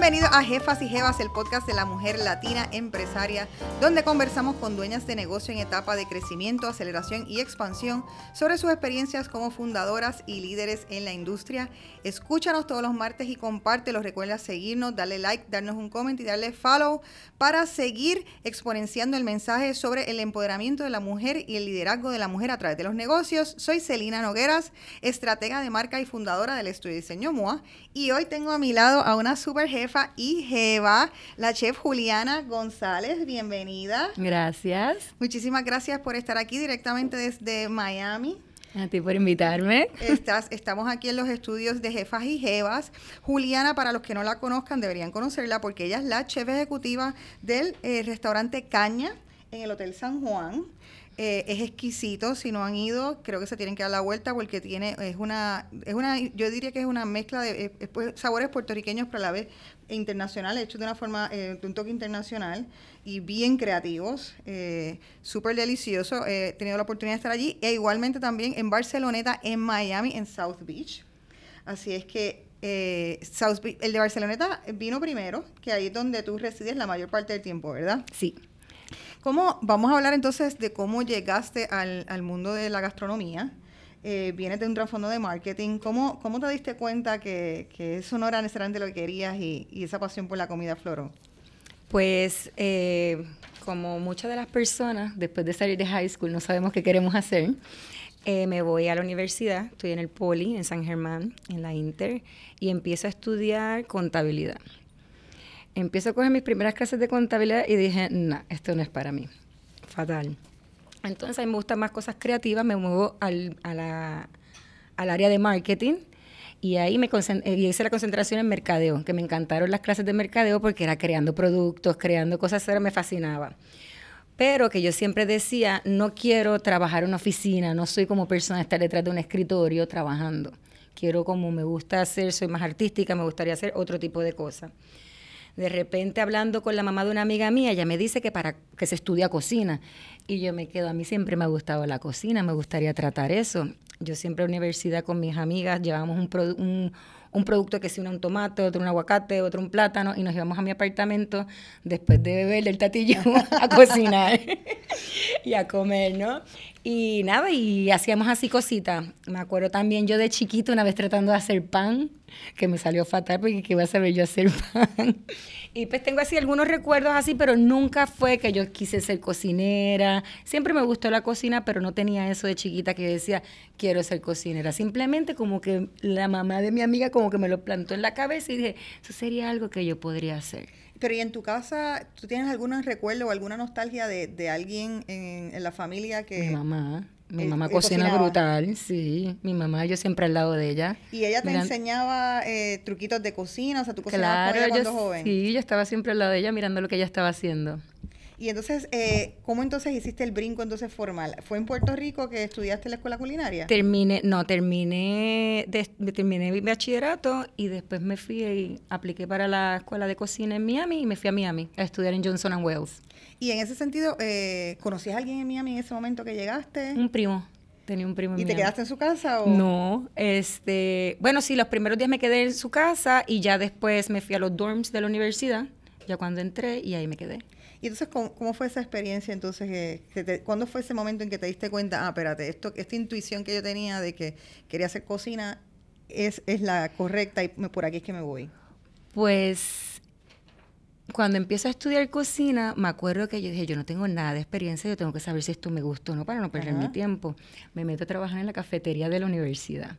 Bienvenido a Jefas y Jevas, el podcast de la mujer latina empresaria, donde conversamos con dueñas de negocio en etapa de crecimiento, aceleración y expansión sobre sus experiencias como fundadoras y líderes en la industria. Escúchanos todos los martes y compártelo. Recuerda seguirnos, darle like, darnos un comment y darle follow para seguir exponenciando el mensaje sobre el empoderamiento de la mujer y el liderazgo de la mujer a través de los negocios. Soy Celina Nogueras, estratega de marca y fundadora del estudio de diseño MOA, y hoy tengo a mi lado a una super jefa y jeva, la chef Juliana González. Bienvenida. Gracias. Muchísimas gracias por estar aquí directamente desde Miami. A ti por invitarme. Estás, estamos aquí en los estudios de Jefas y Jevas. Juliana, para los que no la conozcan, deberían conocerla porque ella es la chef ejecutiva del eh, restaurante Caña en el Hotel San Juan. Eh, es exquisito, si no han ido, creo que se tienen que dar la vuelta porque tiene, es una, es una, yo diría que es una mezcla de pues, sabores puertorriqueños, pero a la vez internacionales, hechos de una forma, eh, de un toque internacional y bien creativos, eh, súper delicioso. he tenido la oportunidad de estar allí e igualmente también en Barceloneta, en Miami, en South Beach. Así es que South el de Barceloneta vino primero, que ahí es donde tú resides la mayor parte del tiempo, ¿verdad? Sí. ¿Cómo, vamos a hablar entonces de cómo llegaste al, al mundo de la gastronomía. Eh, vienes de un trasfondo de marketing. ¿Cómo, ¿Cómo te diste cuenta que, que, eso no era necesariamente lo que querías y, y esa pasión por la comida floró? Pues eh, como muchas de las personas, después de salir de high school, no sabemos qué queremos hacer, eh, me voy a la universidad, estoy en el Poli, en San Germán, en la Inter, y empiezo a estudiar contabilidad empiezo a coger mis primeras clases de contabilidad y dije, no, esto no es para mí. Fatal. Entonces, a mí me gustan más cosas creativas, me muevo al, a la, al área de marketing y ahí me eh, hice la concentración en mercadeo, que me encantaron las clases de mercadeo porque era creando productos, creando cosas, eso me fascinaba. Pero que yo siempre decía, no quiero trabajar en una oficina, no soy como persona estar detrás de un escritorio trabajando. Quiero como me gusta hacer, soy más artística, me gustaría hacer otro tipo de cosas. De repente hablando con la mamá de una amiga mía, ella me dice que para que se estudia cocina. Y yo me quedo, a mí siempre me ha gustado la cocina, me gustaría tratar eso. Yo siempre en la universidad con mis amigas llevábamos un, un, producto que si uno un tomate, otro un aguacate, otro un plátano, y nos íbamos a mi apartamento después de beber el tatillo a cocinar y a comer, ¿no? Y nada, y hacíamos así cositas. Me acuerdo también yo de chiquito una vez tratando de hacer pan, que me salió fatal porque qué iba a saber yo hacer pan. Y pues tengo así algunos recuerdos así, pero nunca fue que yo quise ser cocinera. Siempre me gustó la cocina, pero no tenía eso de chiquita que decía, quiero ser cocinera. Simplemente como que la mamá de mi amiga como que me lo plantó en la cabeza y dije, eso sería algo que yo podría hacer. Pero ¿y en tu casa, tú tienes algún recuerdo o alguna nostalgia de, de alguien en, en, la familia que... Mi mamá. Mi mamá cocina brutal, sí. Mi mamá, yo siempre al lado de ella. ¿Y ella te enseñaba eh, truquitos de cocina? O sea, tú cocinabas claro, cuando joven. Sí, yo estaba siempre al lado de ella mirando lo que ella estaba haciendo. Y entonces, eh, ¿cómo entonces hiciste el brinco entonces formal? ¿Fue en Puerto Rico que estudiaste la escuela culinaria? Terminé, no, terminé, de, terminé mi bachillerato y después me fui y apliqué para la escuela de cocina en Miami y me fui a Miami a estudiar en Johnson Wells. Y en ese sentido, eh, ¿conocías a alguien en Miami en ese momento que llegaste? Un primo. Tenía un primo en ¿Y te quedaste en su casa o...? No, este... Bueno, sí, los primeros días me quedé en su casa y ya después me fui a los dorms de la universidad, ya cuando entré, y ahí me quedé. Y entonces, ¿cómo, fue esa experiencia entonces? Que, ¿Cuándo fue ese momento en que te diste cuenta, ah, espérate, esto, esta intuición que yo tenía de que quería hacer cocina es, es la correcta y por aquí es que me voy? Pues cuando empiezo a estudiar cocina, me acuerdo que yo dije, yo no tengo nada de experiencia, yo tengo que saber si esto me gusta o no para no perder mi tiempo. Me meto a trabajar en la cafetería de la universidad.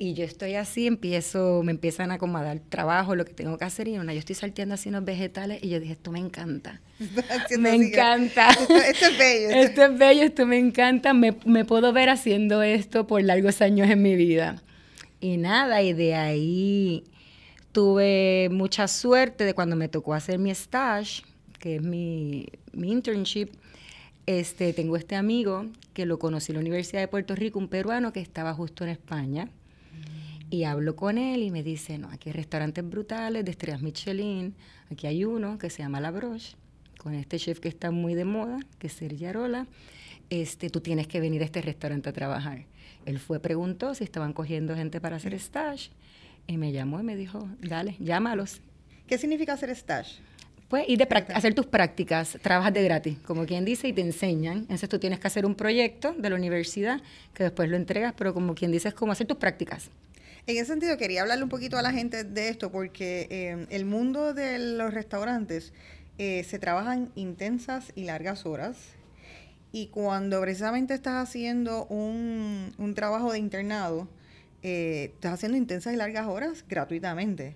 Y yo estoy así, empiezo, me empiezan a acomodar trabajo, lo que tengo que hacer, y una, yo estoy salteando así unos vegetales, y yo dije, esto me encanta. me encanta. Esto, es bello. Esto es bello, esto me encanta. Me, me puedo ver haciendo esto por largos años en mi vida. Y nada, y de ahí tuve mucha suerte de cuando me tocó hacer mi stage, que es mi, mi internship. Este, tengo este amigo que lo conocí en la Universidad de Puerto Rico, un peruano que estaba justo en España y hablo con él y me dice, no, aquí hay restaurantes brutales de estrellas Michelin. Aquí hay uno que se llama La Broche, con este chef que está muy de moda, que es Sergio Arola. Este, tú tienes que venir a este restaurante a trabajar. Él fue, preguntó si estaban cogiendo gente para hacer stage y me llamó y me dijo, dale, llámalos. ¿Qué significa hacer stage? Pues ir de hacer tus prácticas, trabajas de gratis, como quien dice, y te enseñan. Entonces tú tienes que hacer un proyecto de la universidad que después lo entregas, pero como quien dice es como hacer tus prácticas. En ese sentido, quería hablarle un poquito a la gente de esto, porque eh, el mundo de los restaurantes eh, se trabajan intensas y largas horas. Y cuando precisamente estás haciendo un, un trabajo de internado, eh, estás haciendo intensas y largas horas gratuitamente.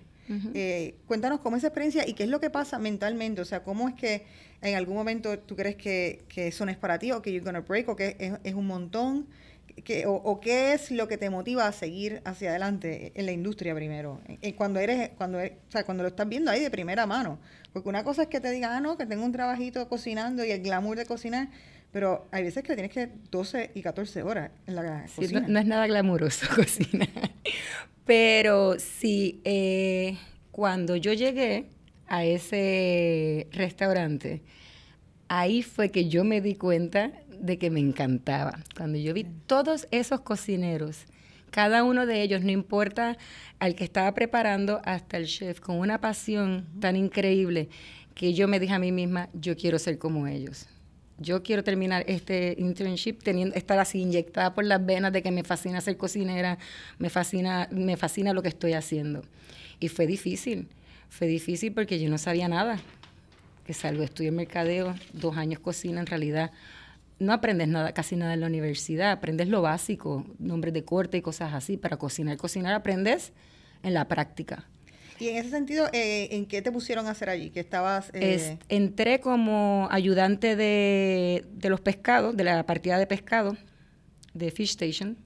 Eh, cuéntanos cómo es esa experiencia y qué es lo que pasa mentalmente, o sea, cómo es que en algún momento tú crees que, que eso no es para ti o que you're gonna break o que es, es un montón, que, o, qué es lo que te motiva a seguir hacia adelante en la industria primero, cuando eres, cuando, o sea, cuando lo estás viendo ahí de primera mano, porque una cosa es que te digan, ah, no, que tengo un trabajito cocinando y el glamour de cocinar, pero hay veces que tienes que 12 y 14 horas en la cocina. No, es nada glamuroso cocinar. Pero sí, eh, cuando yo llegué a ese restaurante, ahí fue que yo me di cuenta de que me encantaba. Cuando yo vi todos esos cocineros, cada uno de ellos, no importa al que estaba preparando, hasta el chef, con una pasión tan increíble, que yo me dije a mí misma, yo quiero ser como ellos yo quiero terminar este internship teniendo estar así inyectada por las venas de que me fascina ser cocinera, me fascina me fascina lo que estoy haciendo. Y fue difícil, fue difícil porque yo no sabía nada. Que salgo, estudié mercadeo, dos años cocina, en realidad no aprendes nada, casi nada en la universidad, aprendes lo básico, nombres de corte y cosas así. Para cocinar, cocinar aprendes en la práctica. Y en ese sentido, eh, ¿en qué te pusieron a hacer allí? Que estabas... Eh, entré como ayudante de, los pescados, de la partida de pescado de Fish Station.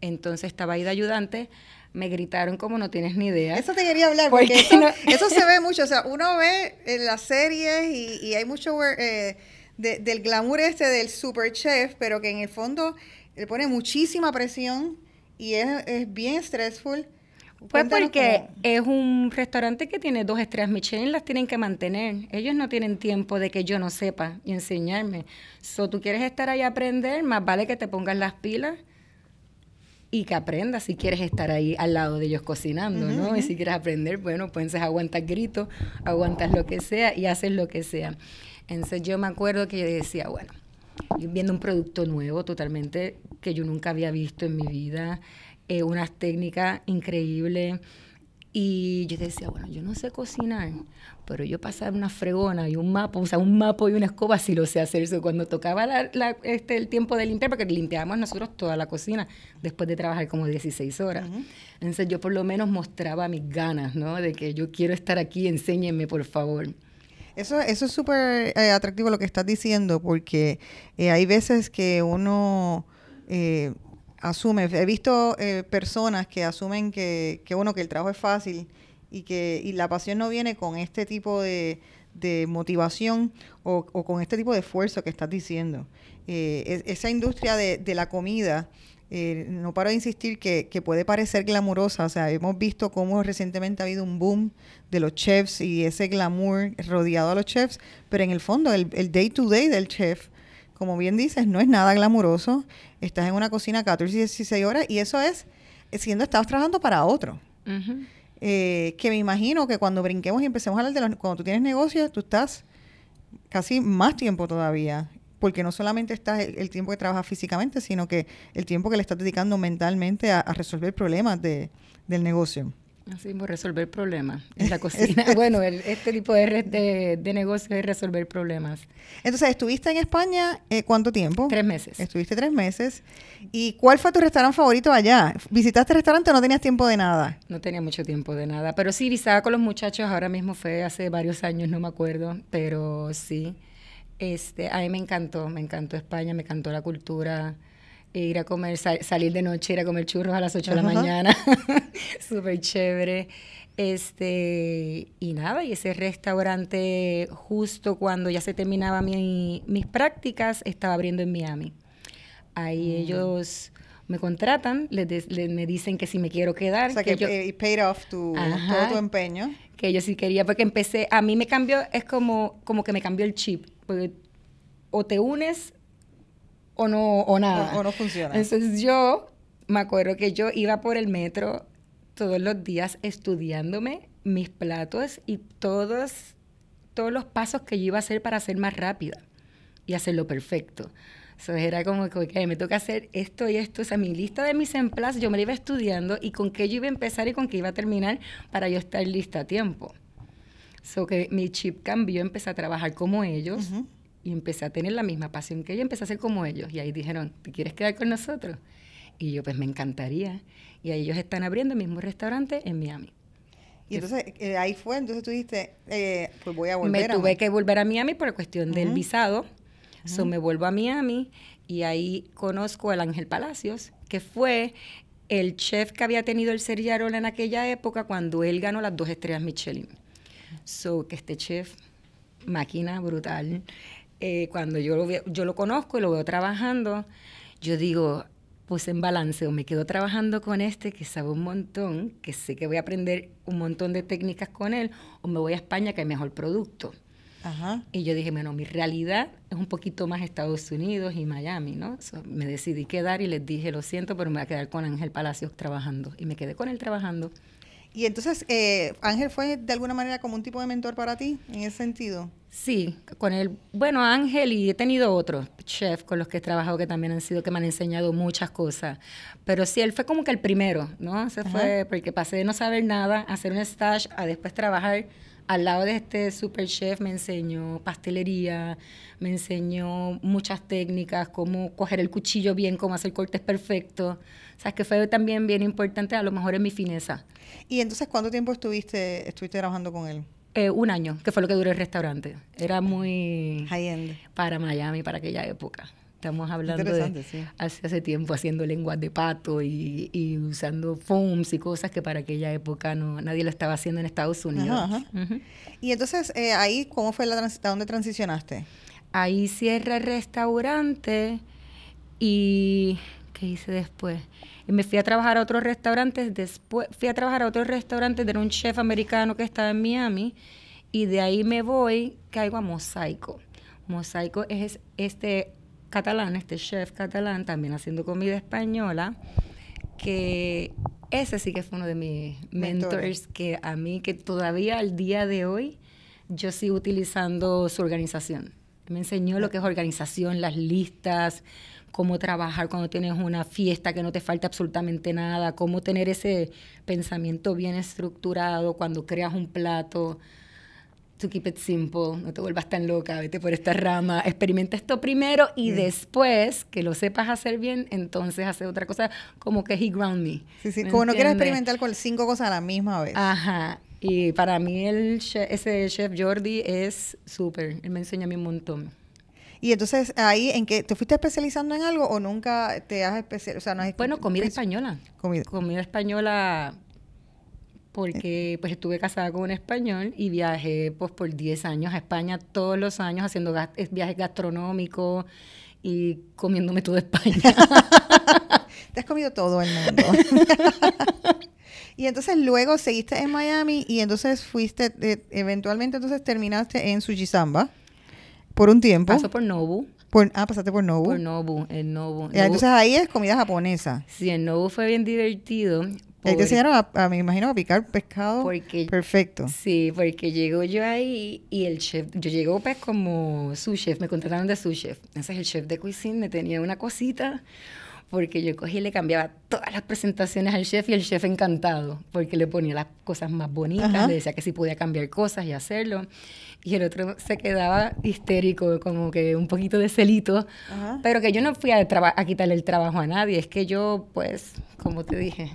Entonces estaba ahí de ayudante. Me gritaron como no tienes ni idea. Eso te quería hablar, porque eso, se ve mucho. O sea, uno ve en las series y, hay mucho eh, del glamour este del super chef, pero que en el fondo le pone muchísima presión y es, es bien stressful pues porque es un restaurante que tiene dos estrellas Michelin, las tienen que mantener. Ellos no tienen tiempo de que yo no sepa y enseñarme. So, tú quieres estar ahí a aprender, más vale que te pongas las pilas y que aprendas si quieres estar ahí al lado de ellos cocinando, ¿no? Y si quieres aprender, bueno, pues aguantas gritos, aguantas lo que sea y haces lo que sea. Entonces yo me acuerdo que yo decía, bueno, viendo un producto nuevo totalmente que yo nunca había visto en mi vida, eh, unas técnicas increíbles. Y yo decía, bueno, yo no sé cocinar, pero yo pasaba una fregona y un mapa, o sea, un mapa y una escoba sí lo sé hacer. eso cuando tocaba la, este, el tiempo de limpiar, porque limpiábamos nosotros toda la cocina después de trabajar como 16 horas. Entonces yo por lo menos mostraba mis ganas, ¿no? De que yo quiero estar aquí, enséñenme por favor. Eso, eso es súper eh, atractivo lo que estás diciendo, porque eh, hay veces que uno asume, he visto eh, personas que asumen que, que, bueno, que el trabajo es fácil y que y la pasión no viene con este tipo de, de motivación o, o, con este tipo de esfuerzo que estás diciendo. Eh, esa industria de, de la comida, eh, no paro de insistir que, que, puede parecer glamurosa, o sea, hemos visto cómo recientemente ha habido un boom de los chefs y ese glamour rodeado a los chefs, pero en el fondo el, el day to day del chef como bien dices, no es nada glamuroso. Estás en una cocina 14 y 16 horas y eso es siendo estás trabajando para otro. Eh, que me imagino que cuando brinquemos y empecemos a hablar de los... Cuando tú tienes negocios, tú estás casi más tiempo todavía. Porque no solamente estás el, tiempo que trabajas físicamente, sino que el tiempo que le estás dedicando mentalmente a, resolver problemas de, del negocio. Así como resolver problemas en la cocina. bueno, este tipo de, de, de negocio es resolver problemas. Entonces, ¿estuviste en España eh, cuánto tiempo? Tres meses. Estuviste tres meses. ¿Y cuál fue tu restaurante favorito allá? ¿Visitaste el restaurante o no tenías tiempo de nada? No tenía mucho tiempo de nada, pero sí visitaba con los muchachos, ahora mismo fue hace varios años, no me acuerdo, pero sí. Este, a mí me encantó, me encantó España, me encantó la cultura ir a comer, salir de noche, ir a comer churros a las 8 de la mañana. Súper chévere. Este, y nada, y ese restaurante, justo cuando ya se terminaba mi, mis prácticas, estaba abriendo en Miami. Ahí mm. ellos me contratan, les, me dicen que si me quiero quedar. O sea, que, yo, paid off tu, todo tu empeño. Que yo sí quería, porque empecé, a mí me cambió, es como, como que me cambió el chip. Porque o te unes o no, o nada. O, no funciona. Entonces yo me acuerdo que yo iba por el metro todos los días estudiándome mis platos y todos, todos los pasos que yo iba a hacer para ser más rápida y hacerlo perfecto. Entonces era como que, me toca hacer esto y esto. O sea, mi lista de mis emplas yo me la iba estudiando y con qué yo iba a empezar y con qué iba a terminar para yo estar lista a tiempo. So que mi chip cambió, empecé a trabajar como ellos y empecé a tener la misma pasión que ellos, empecé a ser como ellos. Y ahí dijeron, ¿te quieres quedar con nosotros? Y yo, pues me encantaría. Y ahí ellos están abriendo el mismo restaurante en Miami. Y entonces eh, ahí fue, entonces tú dijiste, eh, pues voy a volver. Me tuve que volver a Miami por cuestión del visado So me vuelvo a Miami y ahí conozco al Ángel Palacios, que fue el chef que había tenido el Sergiarol en aquella época cuando él ganó las dos estrellas Michelin. So que este chef, máquina brutal, eh, cuando yo lo, yo lo conozco y lo veo trabajando, yo digo, pues en balance, o me quedo trabajando con este que sabe un montón, que sé que voy a aprender un montón de técnicas con él, o me voy a España que hay mejor producto. Y yo dije, bueno, mi realidad es un poquito más Estados Unidos y Miami, ¿no? me decidí quedar y les dije, lo siento, pero me voy a quedar con Ángel Palacios trabajando. Y me quedé con él trabajando. Y entonces, eh, Ángel fue de alguna manera como un tipo de mentor para ti, en ese sentido. Sí, con él, bueno, Ángel y he tenido otros chefs con los que he trabajado que también han sido, que me han enseñado muchas cosas. Pero sí, él fue como que el primero, ¿no? Se fue porque pasé de no saber nada, a hacer un stage, a después trabajar al lado de este super chef me enseñó pastelería, me enseñó muchas técnicas, cómo coger el cuchillo bien, cómo hacer cortes perfectos. O sea, que fue también bien importante, a lo mejor en mi fineza. ¿Y entonces cuánto tiempo estuviste, estuviste trabajando con él? Eh, un año, que fue lo que duró el restaurante. Era muy... Para Miami, para aquella época. Estamos hablando de hace, hace tiempo haciendo lenguas de pato y, usando foams y cosas que para aquella época no nadie lo estaba haciendo en Estados Unidos. Y entonces, eh, ahí, ¿cómo fue la ¿a dónde transicionaste? Ahí cierra el restaurante y ¿qué hice después? Y me fui a trabajar a otros restaurantes. Después fui a trabajar a otros restaurantes de un chef americano que estaba en Miami y de ahí me voy, caigo a Mosaico. Mosaico es este catalán, este chef catalán, también haciendo comida española, que ese sí que fue uno de mis mentors, que a mí, que todavía al día de hoy, yo sigo utilizando su organización. Me enseñó lo que es organización, las listas, cómo trabajar cuando tienes una fiesta que no te falta absolutamente nada, cómo tener ese pensamiento bien estructurado cuando creas un plato to keep it simple, no te vuelvas tan loca, vete por esta rama, experimenta esto primero y después que lo sepas hacer bien, entonces hace otra cosa como que he ground me. Sí, sí, como no quieres experimentar con cinco cosas a la misma vez. Ajá, y para mí el ese chef Jordi es súper, él me enseña a mí un montón. Y entonces ahí, ¿en qué? ¿Te fuiste especializando en algo o nunca te has especializado? O sea, no bueno, comida española. Comida. comida española porque pues estuve casada con un español y viajé pues por 10 años a España todos los años haciendo viajes gastronómicos y comiéndome todo España. Te has comido todo el mundo. y entonces luego seguiste en Miami y entonces fuiste, eh, eventualmente entonces terminaste en Sujisamba por un tiempo. Pasó por Nobu. ah, pasaste por Nobu. Por Nobu, el Nobu. Entonces ahí es comida japonesa. Sí, el Nobu fue bien divertido Ahí te enseñaron, a, me imagino, a picar pescado perfecto. Sí, porque llego yo ahí y el chef, yo llego pues como su chef, me contrataron de su chef. Entonces el chef de cuisine me tenía una cosita porque yo cogí y le cambiaba todas las presentaciones al chef y el chef encantado, porque le ponía las cosas más bonitas, le decía que sí podía cambiar cosas y hacerlo. Y el otro se quedaba histérico, como que un poquito de celito, pero que yo no fui a, a quitarle el trabajo a nadie, es que yo, pues, como te dije,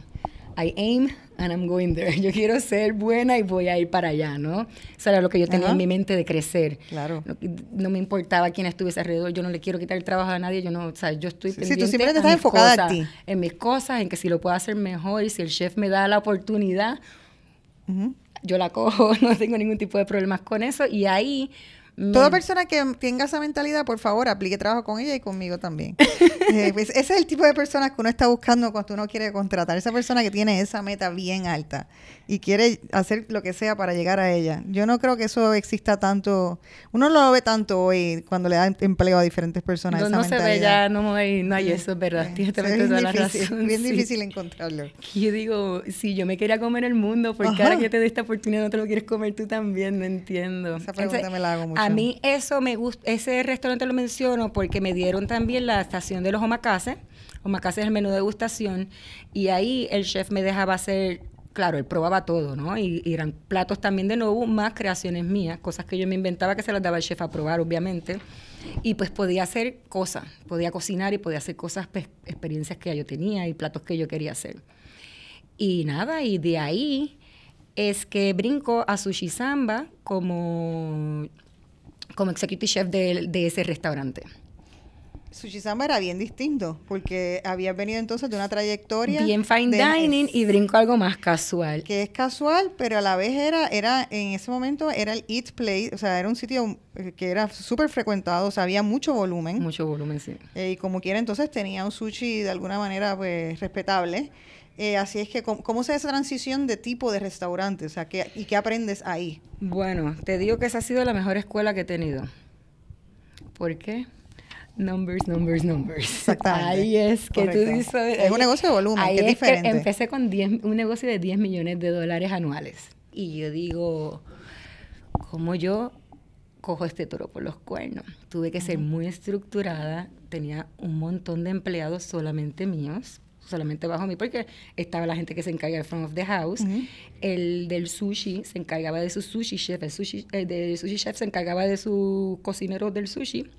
I aim and I'm going there. Yo quiero ser buena y voy a ir para allá, ¿no? Eso era lo que yo tenía en mi mente de crecer. Claro. No, me importaba quién estuviese alrededor. Yo no le quiero quitar el trabajo a nadie. Yo no, o sea, yo estoy sí, pendiente. Sí, tú siempre estás enfocada en ti. En mis cosas, en que si lo puedo hacer mejor y si el chef me da la oportunidad, yo la cojo. No tengo ningún tipo de problemas con eso. Y ahí Toda persona que tenga esa mentalidad, por favor, aplique trabajo con ella y conmigo también. Eh, pues ese es el tipo de personas que uno está buscando cuando uno quiere contratar. Esa persona que tiene esa meta bien alta. Y quiere hacer lo que sea para llegar a ella. Yo no creo que eso exista tanto, uno no lo ve tanto hoy cuando le da empleo a diferentes personas. No, esa no se ve ya, no hay, no hay eso, es verdad. Sí, Tienes toda es la difícil, razón. bien sí. difícil encontrarlo. Yo digo, si yo me quería comer el mundo, ¿por qué Ajá. ahora que te doy esta oportunidad no te lo quieres comer tú también? No entiendo. Esa pregunta me la hago mucho. A mí eso me gusta, ese restaurante lo menciono porque me dieron también la estación de los omakase. Omakase es el menú de degustación y ahí el chef me dejaba hacer, claro, él probaba todo, ¿no? Y, eran platos también de nuevo, más creaciones mías, cosas que yo me inventaba que se las daba el chef a probar, obviamente. Y pues podía hacer cosas, podía cocinar y podía hacer cosas, pues, experiencias que yo tenía y platos que yo quería hacer. Y nada, y de ahí es que brinco a Sushi Samba como, como executive chef de ese restaurante. Sushi Samba era bien distinto, porque había venido entonces de una trayectoria. Bien fine de- dining y brinco algo más casual. que es casual, pero a la vez era, era en ese momento era el Eat Play, o sea, era un sitio eh, que era súper frecuentado, o sea, había mucho volumen. Mucho volumen, sí. eh, y como quiera, entonces tenía un sushi de alguna manera pues respetable. Eh, así es que, ¿cómo, cómo se hace esa transición de tipo de restaurante? O sea, ¿qué, ¿y qué aprendes ahí? Bueno, te digo que esa ha sido la mejor escuela que he tenido. ¿Por qué? Numbers, numbers, numbers. Exactamente. Ahí es que Correcto. tú dices... Es un negocio de volumen, ahí que es diferente. empecé con 10 un negocio de 10 millones de dólares anuales. Y yo digo, ¿cómo yo cojo este toro por los cuernos? Tuve que ser muy estructurada. Tenía un montón de empleados solamente míos solamente bajo mí porque estaba la gente que se encarga del front of the house Ujú. el del sushi se encargaba de su sushi chef el sushi el del sushi chef se encargaba de su cocinero del sushi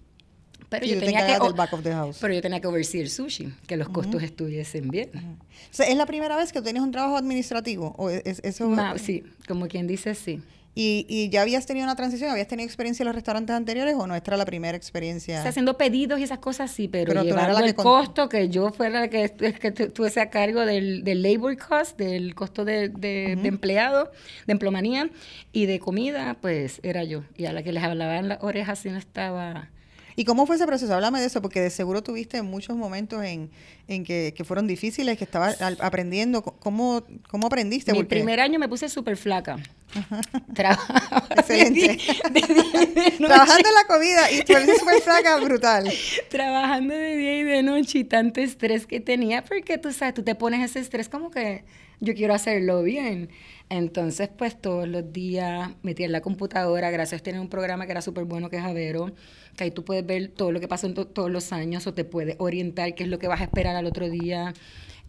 pero yo te tenía que del back of the house. pero yo tenía que oversee el sushi que los costos estuviesen bien O sea, ¿es la primera vez que tienes un trabajo administrativo? ¿O es, eso, Ma- sí como quien dice sí ¿Y, ¿Y ya habías tenido una transición? ¿Habías tenido experiencia en los restaurantes anteriores o no? Esta era la primera experiencia. O sea, haciendo pedidos y esas cosas sí, pero, Pero que el con- costo, que yo fuera la que, que tu- tuviese a cargo del, del labor cost, del costo de, de, de empleado, de emplomanía y de comida, pues era yo. Y a la que les hablaba en las orejas si no estaba... ¿Y cómo fue ese proceso? Háblame de eso, porque de seguro tuviste muchos momentos en, en que, que fueron difíciles, que estabas aprendiendo. ¿Cómo, cómo aprendiste? Mi Porque- primer año me puse súper flaca. Trabajaba Excelente. de de. Trabajando en la comida y súper flaca, brutal. trabajando de día y de noche y tanto estrés que tenía, porque tú sabes, tú te pones ese estrés como que yo quiero hacerlo bien. Entonces, pues todos los días metí en la computadora, gracias a tener un programa que era súper bueno, que es Avero, que ahí tú puedes ver todo lo que pasó en to- todos los años o te puede orientar qué es lo que vas a esperar al otro día.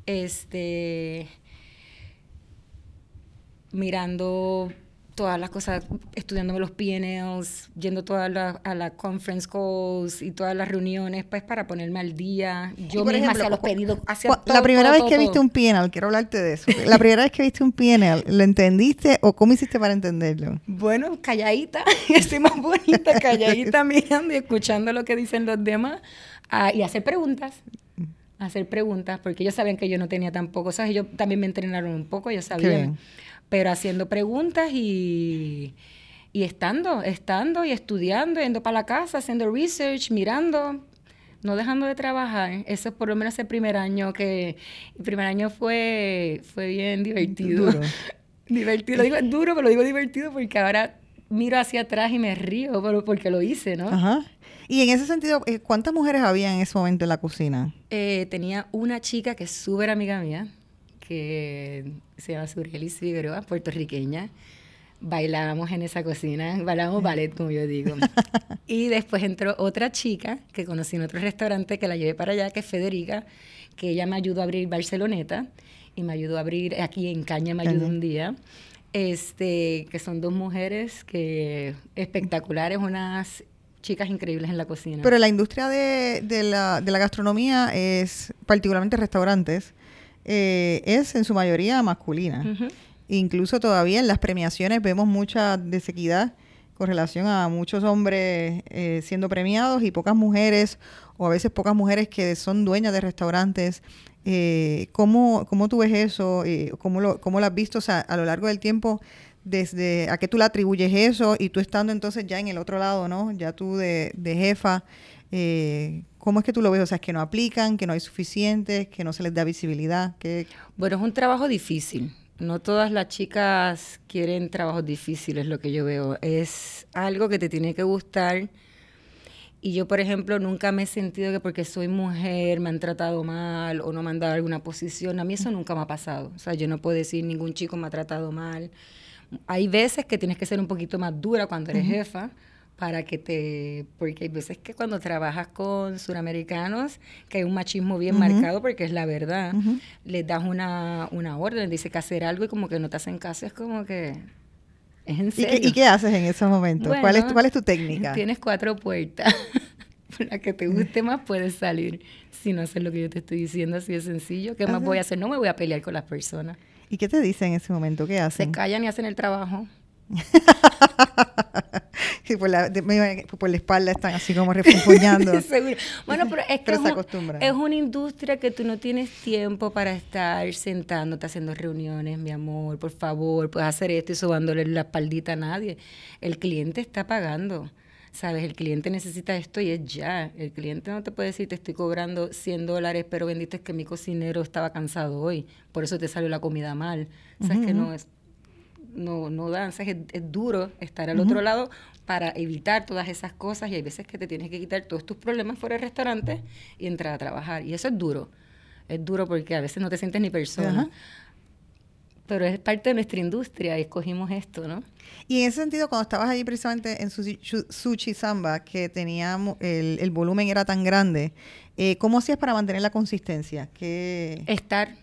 Este mirando todas las cosas, estudiándome los PNLs, yendo todas las- a la conference calls y todas las reuniones, pues para ponerme al día. Yo por misma ejemplo, hacía los pedidos, todo, la primera todo, vez todo, que viste un PNL, quiero hablarte de eso. La primera vez que viste un PNL, ¿lo entendiste o cómo hiciste para entenderlo? Bueno, calladita, estoy más bonita, calladita, mirando y escuchando lo que dicen los demás ah, y hacer preguntas. Hacer preguntas, porque ellos sabían que yo no tenía tampoco, ¿sabes? Ellos también me entrenaron un poco, ellos sabían. Pero haciendo preguntas y, y estando, estando y estudiando, yendo para la casa, haciendo research, mirando, no dejando de trabajar. Eso es por lo menos el primer año que... El primer año fue, fue bien divertido. Duro. divertido. Lo digo duro, pero lo digo divertido porque ahora miro hacia atrás y me río porque lo hice, ¿no? Ajá. Y en ese sentido, eh, ¿cuántas mujeres había en ese momento en la cocina? Eh, tenía una chica que es súper amiga mía, que se llama Surgelis Figueroa, puertorriqueña. Bailábamos en esa cocina, bailábamos ballet, como yo digo. y después entró otra chica que conocí en otro restaurante que la llevé para allá, que es Federica, que ella me ayudó a abrir Barceloneta y me ayudó a abrir aquí en Caña, me ayudó un día. Este, que son dos mujeres que espectaculares, unas chicas increíbles en la cocina. Pero la industria de, de la, de la gastronomía es, particularmente restaurantes, eh, es en su mayoría masculina. Incluso todavía en las premiaciones vemos mucha desequidad con relación a muchos hombres eh, siendo premiados y pocas mujeres, o a veces pocas mujeres que son dueñas de restaurantes. Eh, ¿cómo, ¿Cómo tú ves eso? Eh, ¿cómo, lo, ¿Cómo lo has visto o sea, a lo largo del tiempo? Desde a qué tú le atribuyes eso y tú estando entonces ya en el otro lado, ¿no? Ya tú de, de jefa, eh, ¿cómo es que tú lo ves? O sea, es que no aplican, que no hay suficientes, que no se les da visibilidad, que Bueno, es un trabajo difícil. No todas las chicas quieren trabajos difíciles, lo que yo veo. Es algo que te tiene que gustar. Y yo, por ejemplo, nunca me he sentido que porque soy mujer me han tratado mal o no me han dado alguna posición. A mí eso nunca me ha pasado. O sea, yo no puedo decir ningún chico me ha tratado mal. Hay veces que tienes que ser un poquito más dura cuando eres jefa para que te, porque hay veces que cuando trabajas con suramericanos, que hay un machismo bien marcado, porque es la verdad, les das una, una orden, dice que hacer algo y como que no te hacen caso, es como que... Es en serio. ¿Y qué, haces en esos momentos? ¿Cuál, es, ¿Cuál es tu técnica? Tienes cuatro puertas. Por la que te guste más puedes salir. Si no haces lo que yo te estoy diciendo, así de sencillo. ¿Qué más voy a hacer? No me voy a pelear con las personas. ¿Y qué te dicen en ese momento? ¿Qué hacen? Se callan y hacen el trabajo. por, la, por la espalda están así como refunfuñando. bueno, pero es que es, una industria que tú no tienes tiempo para estar sentándote haciendo reuniones, mi amor, por favor, puedes hacer esto y subándole la espaldita a nadie. El cliente está pagando. ¿Sabes? El cliente necesita esto y es ya. El cliente no te puede decir, te estoy cobrando 100 dólares, pero bendito es que mi cocinero estaba cansado hoy, por eso te salió la comida mal. ¿Sabes? Que no es, no, no danzas, es, es duro estar al otro lado para evitar todas esas cosas y hay veces que te tienes que quitar todos tus problemas fuera del restaurante y entrar a trabajar. Y eso es duro. Es duro porque a veces no te sientes ni persona. Pero es parte de nuestra industria y escogimos esto, ¿no? Y en ese sentido, cuando estabas allí precisamente en Sushi, Samba, que tenía el, el, volumen era tan grande, eh, ¿cómo hacías para mantener la consistencia? ¿Qué... Estar,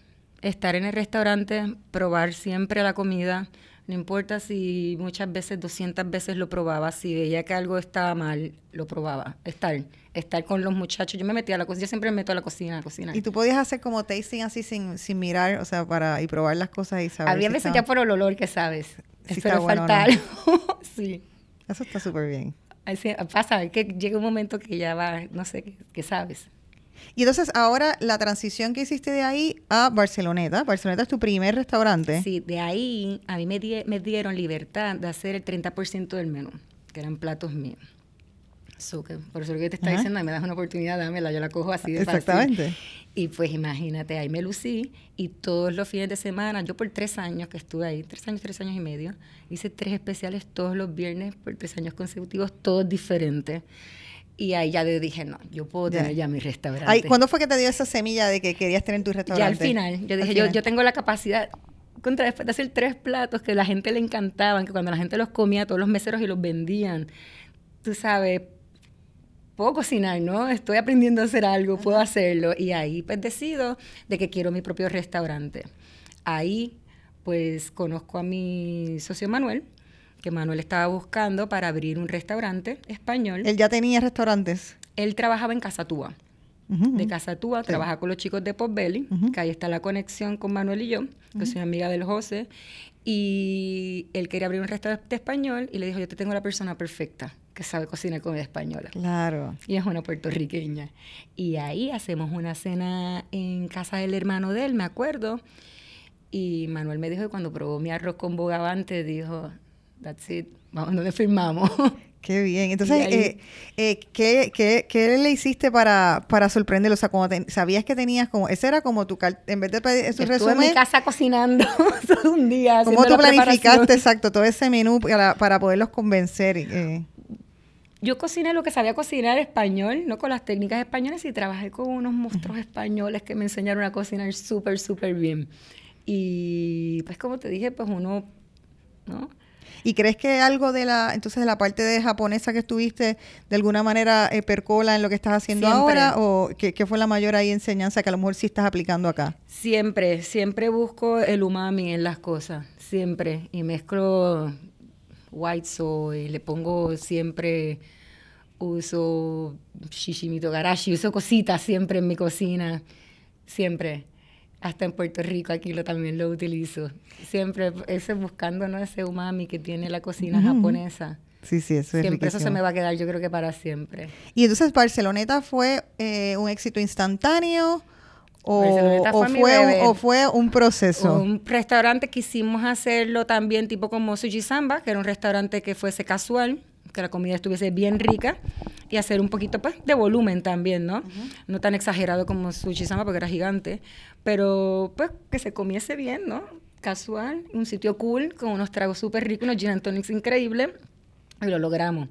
estar en el restaurante, probar siempre la comida, no importa si muchas veces, 200 veces lo probaba, si veía que algo estaba mal, lo probaba. Estar, estar con los muchachos. Yo me metía a la cocina, yo siempre me meto a la cocina, a la cocina. ¿Y tú podías hacer como tasting así sin, sin mirar, o sea, para y probar las cosas y saber Había veces ya por el olor que sabes. Si está bueno falta algo. sí. Eso está súper bien. Así, pasa, que llega un momento que ya va, no sé, que sabes. Y entonces ahora la transición que hiciste de ahí a Barceloneta. Barceloneta es tu primer restaurante. Sí, de ahí a mí me, me dieron libertad de hacer el 30% del menú, que eran platos míos. por eso lo que te está diciendo, me das una oportunidad, dámela, yo la cojo así de fácil. Exactamente. Y pues imagínate, ahí me lucí y todos los fines de semana, yo por tres años que estuve ahí, tres años, tres años y medio, hice tres especiales todos los viernes por tres años consecutivos, todos diferentes. Y ahí ya dije, no, yo puedo tener ya mi restaurante. ¿Cuándo fue que te dio esa semilla de que querías tener tu restaurante? Ya al final. Yo dije, yo, yo tengo la capacidad, contra después de hacer tres platos que la gente le encantaban, que cuando la gente los comía, todos los meseros y los vendían, tú sabes, puedo cocinar, ¿no? Estoy aprendiendo a hacer algo, puedo hacerlo. Y ahí pues decido de que quiero mi propio restaurante. Ahí pues conozco a mi socio Manuel, que Manuel estaba buscando para abrir un restaurante español. ¿Él ya tenía restaurantes? Él trabajaba en Casatúa. De Casatúa, trabaja con los chicos de Pop Belly, que ahí está la conexión con Manuel y yo, que soy amiga del José. Y él quería abrir un restaurante español y le dijo, yo te tengo la persona perfecta que sabe cocinar comida española. Claro. Y es una puertorriqueña. Y ahí hacemos una cena en casa del hermano de él, me acuerdo. Y Manuel me dijo que cuando probó mi arroz con bogavante, dijo, that's it, vamos donde firmamos. Qué bien. Entonces, eh, eh, ¿qué, qué, qué, le hiciste para, para sorprenderlo? O sea, como sabías que tenías como, ese era como tu, en vez de pedir su resumen. en mi casa cocinando todo un día. ¿Cómo tú planificaste, exacto, todo ese menú para, para poderlos convencer? Eh? Yo cociné lo que sabía cocinar español, no con las técnicas españolas, y trabajé con unos monstruos españoles que me enseñaron a cocinar súper, súper bien. Y pues como te dije, pues uno, ¿no? ¿Y crees que algo de la, entonces de la parte de japonesa que estuviste, de alguna manera eh, percola en lo que estás haciendo ahora? ¿O qué, fue la mayor ahí enseñanza que a lo mejor sí estás aplicando acá? Siempre, siempre busco el umami en las cosas, siempre. Y mezclo white soy, le pongo siempre, uso shishimito garashi, uso cositas siempre en mi cocina, siempre hasta en Puerto Rico aquí lo también lo utilizo. Siempre ese buscando ¿no? ese umami que tiene la cocina japonesa. Sí, sí, eso es Siempre eso se me va a quedar, yo creo que para siempre. Y entonces Barceloneta fue eh, un éxito instantáneo o, fue, un, o fue un proceso. Un restaurante quisimos hacerlo también tipo como Sushi Samba, que era un restaurante que fuese casual, que la comida estuviese bien rica y hacer un poquito pues de volumen también, ¿no? No tan exagerado como Sushi Sama porque era gigante, pero pues que se comiese bien, ¿no? casual, un sitio cool, con unos tragos súper ricos, unos gin and tonics increíbles, y lo logramos.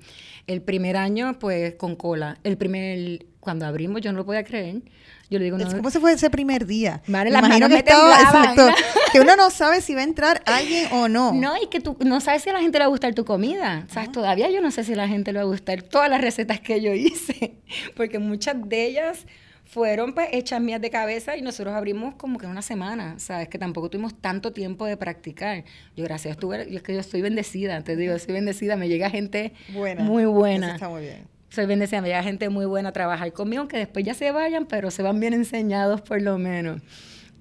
El primer año, pues, con cola. El primer, cuando abrimos, yo no lo podía creer. Yo le digo, no. ¿Cómo se fue ese primer día? Me las imagino manos que me estaba, exacto, que uno no sabe si va a entrar alguien o no. No, y que tú no sabes si a la gente le va a gustar tu comida. O sea, todavía yo no sé si a la gente le va a gustar todas las recetas que yo hice, porque muchas de ellas fueron pues hechas mías de cabeza y nosotros abrimos como que una semana, sabes que tampoco tuvimos tanto tiempo de practicar. Yo gracias, tuve, yo es que yo estoy bendecida, te digo, soy bendecida, me llega gente Buena. muy buena. Eso está muy bien. Soy bendecida, me llega gente muy buena a trabajar conmigo, aunque después ya se vayan, pero se van bien enseñados por lo menos.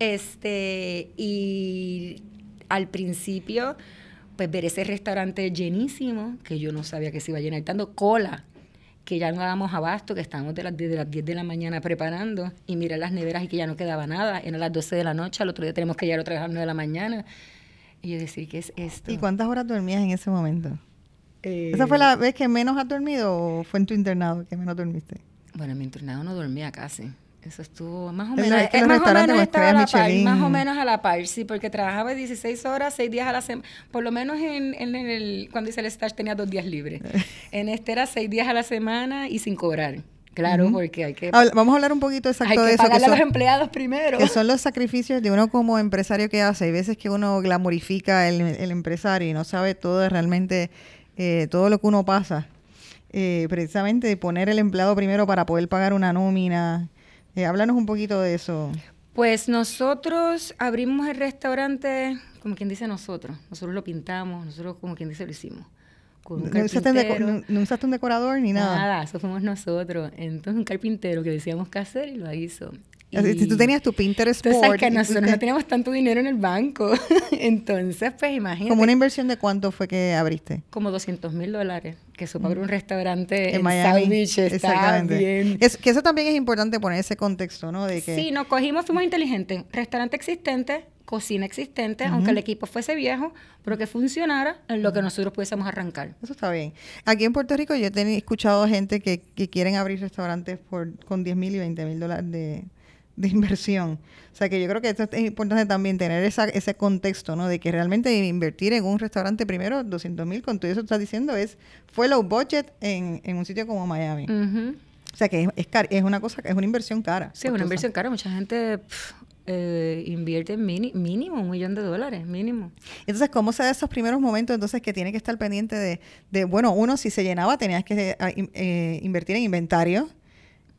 Este, y al principio, pues ver ese restaurante llenísimo, que yo no sabía que se iba a llenar tanto, cola, que ya no dábamos abasto, que estábamos de las, desde las 10 de la mañana preparando, y mirar las neveras y que ya no quedaba nada, eran las 12 de la noche, al otro día tenemos que llegar otra vez a las 9 de la mañana. Y yo decir, ¿qué es esto? ¿Y cuántas horas dormías en ese momento? Eh, ¿Esa fue la vez que menos has dormido o fue en tu internado que menos dormiste? Bueno, en mi internado no dormía casi. Eso estuvo más o menos. es eh, más o menos a la par, más o menos a la par, sí, porque trabajaba 16 horas, 6 días a la semana. Por lo menos en, en el, cuando hice el stage tenía dos días libres. en este era 6 días a la semana y sin cobrar. Claro, porque hay que, Habla- Vamos a hablar un poquito hay exacto que de eso. Que pagarle a los son, empleados primero. que son los sacrificios de uno como empresario que hace. Hay veces que uno glamorifica el, el empresario y no sabe todo realmente, eh, todo lo que uno pasa. Eh, precisamente poner el empleado primero para poder pagar una nómina. Eh, háblanos un poquito de eso. Pues nosotros abrimos el restaurante, como quien dice nosotros. Nosotros lo pintamos, nosotros como quien dice lo hicimos. Con un No usaste, no- no usaste un decorador ni nada. Nada, eso fuimos nosotros. Entonces un carpintero que decíamos qué hacer y lo hizo. Así, si tú tenías tu Pinterest Tú sabes board que nosotros fuiste- no teníamos tanto dinero en el banco. Entonces, pues imagínate. como una inversión de cuánto fue que abriste. como 200 mil dólares, que eso para abrir un restaurante en, en Miami. South Beach está Exactamente. bien. Es, que eso también es importante poner ese contexto, ¿no? De que Sí, nos cogimos, fuimos inteligentes. Restaurante existente, cocina existente, aunque el equipo fuese viejo, pero que funcionara en lo que nosotros pudiésemos arrancar. Eso está bien. Aquí en Puerto Rico yo he escuchado gente que, que quieren abrir restaurantes por, con 10 mil y 20 mil dólares de, de inversión. O sea que yo creo que esto es importante también tener esa, ese contexto, ¿no? De que realmente invertir en un restaurante primero 200 mil, con todo eso que estás diciendo, es fue low budget en, en un sitio como Miami. O sea que es, es, car- es una cosa, es una inversión cara. Sí, es una inversión cara. Mucha gente pf, eh, invierte mínimo un millón de dólares, mínimo. Entonces, ¿cómo se da esos primeros momentos entonces que tiene que estar pendiente de, de bueno, uno, si se llenaba, tenías que eh, eh, invertir en inventario,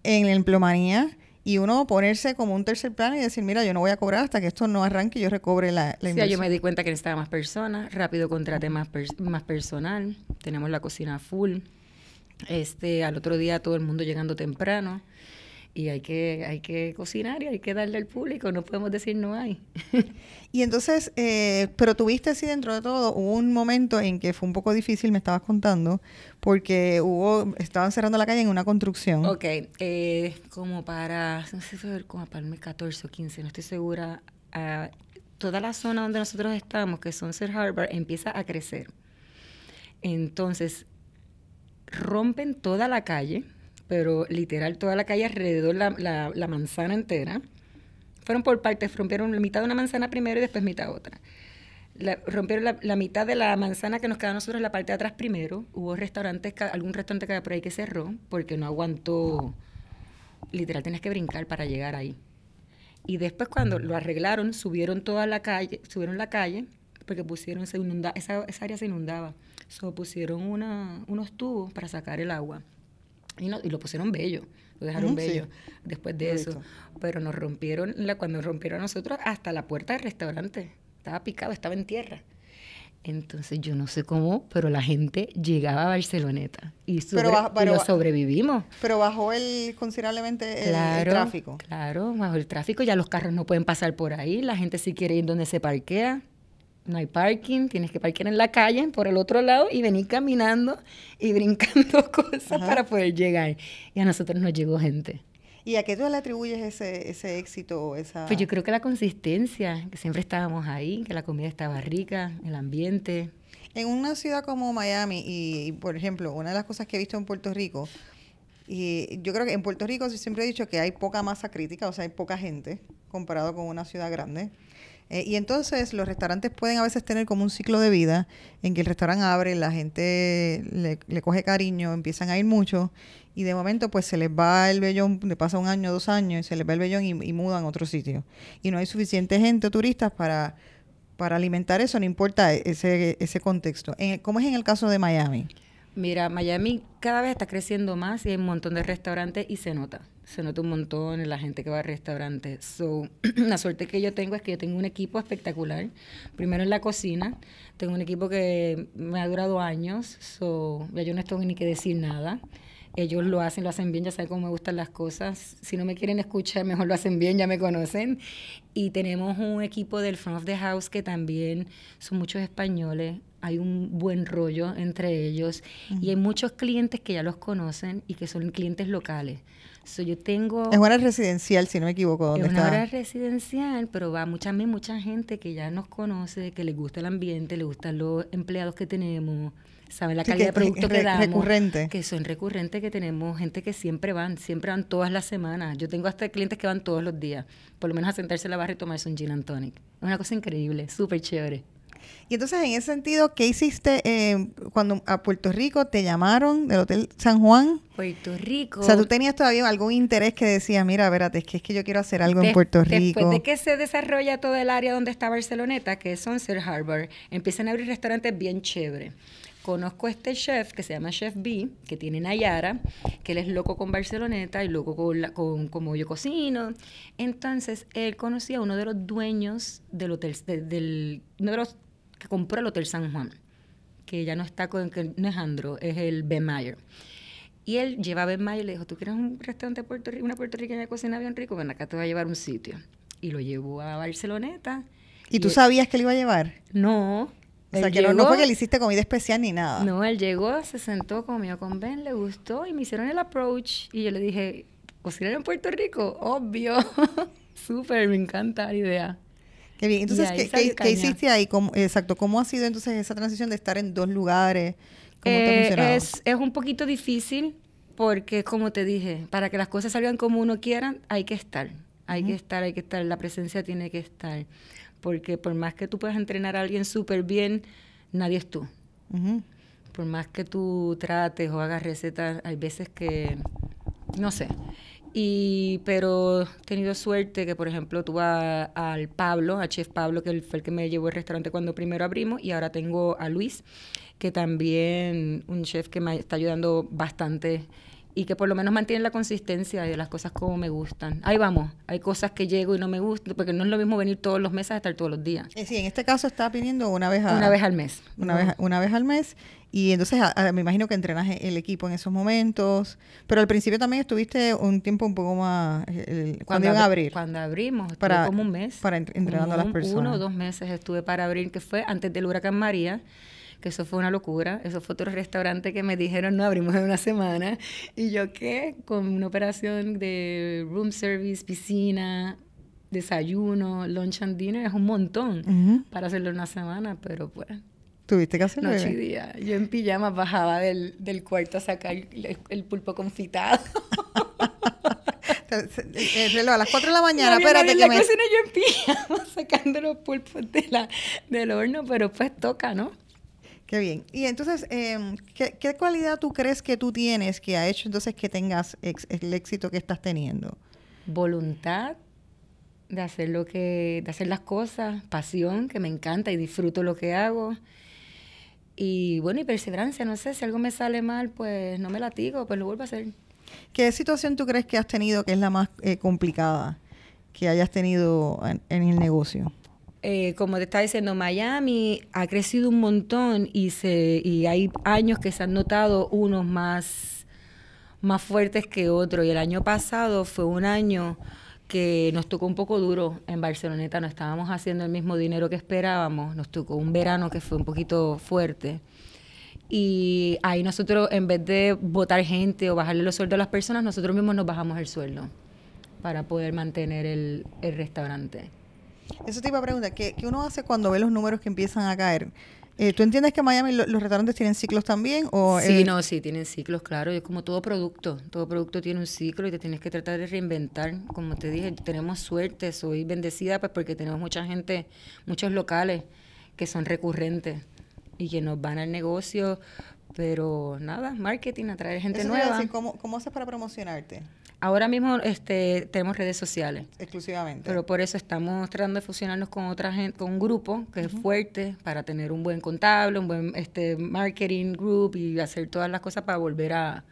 en la empleomanía, y uno ponerse como un tercer plano y decir, mira, yo no voy a cobrar hasta que esto no arranque y yo recobre la, la Sí, inversión. yo me di cuenta que necesitaba más personas, rápido contraté más, pers- más personal, tenemos la cocina full, este, al otro día todo el mundo llegando temprano y hay que, hay que cocinar y hay que darle al público, no podemos decir no hay. Y entonces, eh, pero tuviste así dentro de todo, hubo un momento en que fue un poco difícil, me estabas contando, porque hubo, estaban cerrando la calle en una construcción. ok, eh, como para, no sé si fue como para el mes 14 o 15, no estoy segura, ah, toda la zona donde nosotros estamos, que es Sunset Harbor, empieza a crecer. Entonces, rompen toda la calle, pero literal toda la calle alrededor, la, la, manzana entera. Fueron por partes, rompieron la mitad de una manzana primero y después mitad otra. Rompieron la, la mitad de la manzana que nos queda a nosotros en la parte de atrás primero. Hubo restaurantes, algún restaurante que había por ahí que cerró porque no aguantó. Literal, tenías que brincar para llegar ahí. Y después cuando lo arreglaron, subieron toda la calle, subieron la calle, porque pusieron, se inunda, esa, esa área se inundaba. So, pusieron una, unos tubos para sacar el agua. Y, no, y lo pusieron bello, lo dejaron sí. bello después de eso. Pero nos rompieron, la, cuando nos rompieron a nosotros, hasta la puerta del restaurante. Estaba picado, estaba en tierra. Entonces yo no sé cómo, pero la gente llegaba a Barceloneta y, sobre- Pero y pero lo sobrevivimos. Pero bajó el considerablemente el, el Claro, tráfico. claro, bajo el tráfico ya los carros no pueden pasar por ahí, la gente si quiere ir donde se parquea, no hay parking, tienes que parquear en la calle por el otro lado y venir caminando y brincando cosas Ajá. para poder llegar. Y a nosotros nos llegó gente. ¿Y a qué tú le atribuyes ese, ese éxito o esa...? Pues yo creo que la consistencia, que siempre estábamos ahí, que la comida estaba rica, el ambiente. En una ciudad como Miami, y, y, por ejemplo, una de las cosas que he visto en Puerto Rico, y yo creo que en Puerto Rico siempre he dicho que hay poca masa crítica, o sea, hay poca gente comparado con una ciudad grande. Eh, y entonces los restaurantes pueden a veces tener como un ciclo de vida en que el restaurante abre, la gente le, le coge cariño, empiezan a ir mucho y de momento pues se les va el vellón, le pasa un año, dos años, y se les va el vellón y, mudan a otro sitio. Y no hay suficiente gente o turistas para, para alimentar eso, no importa ese, ese contexto. En, ¿Cómo es en el caso de Miami? Mira, Miami cada vez está creciendo más y hay un montón de restaurantes y se nota. Se nota un montón en la gente que va a restaurantes. So, la suerte que yo tengo es que yo tengo un equipo espectacular. Primero en la cocina, tengo un equipo que me ha durado años, so, ya yo no tengo ni que decir nada ellos lo hacen, lo hacen bien, ya saben cómo me gustan las cosas. Si no me quieren escuchar, mejor lo hacen bien, ya me conocen. Y tenemos un equipo del Front of the House que también son muchos españoles. Hay un buen rollo entre ellos y hay muchos clientes que ya los conocen y que son clientes locales. So, yo tengo... Es una residencial, si no me equivoco. ¿dónde es una está? hora residencial, pero va mucha, mucha gente que ya nos conoce, que les gusta el ambiente, les gustan los empleados que tenemos saben la Sí, calidad que de producto que re- damos. recurrente. Que son recurrentes, que tenemos gente que siempre van, siempre van todas las semanas. Yo tengo hasta clientes que van todos los días, por lo menos a sentarse en la barra y tomarse un gin and tonic. Es una cosa increíble, súper chévere. Y entonces, en ese sentido, ¿qué hiciste eh, cuando a Puerto Rico te llamaron del Hotel San Juan? Puerto Rico. O sea, tú tenías todavía algún interés que decías, mira, espérate, es que es que yo quiero hacer algo en Des- Puerto Rico. Después de que se desarrolla todo el área donde está Barceloneta, que es Sunset Harbor, empiezan a abrir restaurantes bien chéveres. Conozco a este chef que se llama Chef B, que tiene Nayara, que él es loco con Barceloneta y loco con, la- con cómo yo cocino. Entonces, él conocía a uno de los dueños del hotel, de- del, uno de los que compró el Hotel San Juan, que ya no está con, que no es Andro, es el Ben Mayer. Y él lleva a Ben Mayer y le dijo, ¿tú quieres un restaurante puerto, una puertorriqueña que cocina bien rico? Ven acá te voy a llevar un sitio. Y lo llevó a Barceloneta. ¿Y tú él- sabías que le iba a llevar? No. O sea, él que no, no llegó- fue que le hiciste comida especial ni nada. No, él llegó, se sentó, comió con Ben, le gustó y me hicieron el approach. Y yo le dije, ¿cocinar en Puerto Rico? Obvio. Súper, me encanta la idea. Qué bien. Entonces, ¿qué, qué- hiciste ahí? ¿Cómo- exacto, ¿cómo ha sido entonces esa transición de estar en dos lugares? ¿Cómo te ha Eh, funcionado? es, es un poquito difícil porque, como te dije, para que las cosas salgan como uno quiera, hay que estar. Hay que estar, hay que estar. La presencia tiene que estar. Porque por más que tú puedas entrenar a alguien súper bien, nadie es tú. Por más que tú trates o hagas recetas, hay veces que, no sé. Y, pero he tenido suerte que, por ejemplo, tuve a- al Pablo, al chef Pablo, que fue el que me llevó al restaurante cuando primero abrimos, y ahora tengo a Luis, que también un chef que me está ayudando bastante y que por lo menos mantiene la consistencia de las cosas como me gustan. Ahí vamos, hay cosas que llego y no me gustan, porque no es lo mismo venir todos los meses a estar todos los días. Eh, sí, en este caso estás pidiendo una vez a, Una vez al mes. una, No. vez, una vez al mes. Y entonces a- a- me imagino que entrenas e- el equipo en esos momentos. Pero al principio también estuviste un tiempo un poco más... el- cuando iban a abri- abrir. Cuando abrimos, Para- como un mes. para entre- entrenando a las personas. Uno o dos meses estuve para abrir, que fue antes del huracán María, que eso fue una locura. Eso fue otro restaurante que me dijeron, no, abrimos en una semana. Y yo, ¿qué? Con una operación de room service, piscina, desayuno, lunch and dinner, es un montón Ujú. para hacerlo en una semana, pero pues... Tuviste que hacerlo. Noche y día. Yo en pijama bajaba del, del cuarto a sacar el, el pulpo confitado. El reloj a las 4 de la mañana, No espérate que me... cocina yo en pijama sacando los pulpos de la, del horno, pero pues toca, ¿no? Qué bien. Y entonces, eh, ¿qué, qué cualidad tú crees que tú tienes que ha hecho entonces que tengas ex- el éxito que estás teniendo? Voluntad de hacer lo que, de hacer las cosas, pasión, que me encanta y disfruto lo que hago. Y bueno, y perseverancia, no sé, si algo me sale mal, pues no me latigo, pues lo vuelvo a hacer. ¿Qué situación tú crees que has tenido que es la más eh, complicada que hayas tenido en, en el negocio? Eh, como te estaba diciendo, Miami ha crecido un montón y, se, y hay años que se han notado unos más, más fuertes que otros. Y el año pasado fue un año que nos tocó un poco duro en Barceloneta, no estábamos haciendo el mismo dinero que esperábamos, nos tocó un verano que fue un poquito fuerte. Y ahí nosotros, en vez de votar gente o bajarle los sueldos a las personas, nosotros mismos nos bajamos el sueldo para poder mantener el, el restaurante. Eso te iba a preguntar, ¿qué, qué uno hace cuando ve los números que empiezan a caer? Eh, ¿Tú entiendes que en Miami los restaurantes tienen ciclos también? O, sí, no, sí, tienen ciclos, claro. Es como todo producto. Todo producto tiene un ciclo y te tienes que tratar de reinventar. Como te dije, tenemos suerte, soy bendecida pues porque tenemos mucha gente, muchos locales que son recurrentes y que nos van al negocio. Pero nada, marketing, atraer gente nueva. ¿cómo, ¿Cómo haces para promocionarte? Ahora mismo este, tenemos redes sociales. Exclusivamente. Pero por eso estamos tratando de fusionarnos con otra gente, con un grupo que es fuerte para tener un buen contable, un buen este, marketing group y hacer todas las cosas para volver a,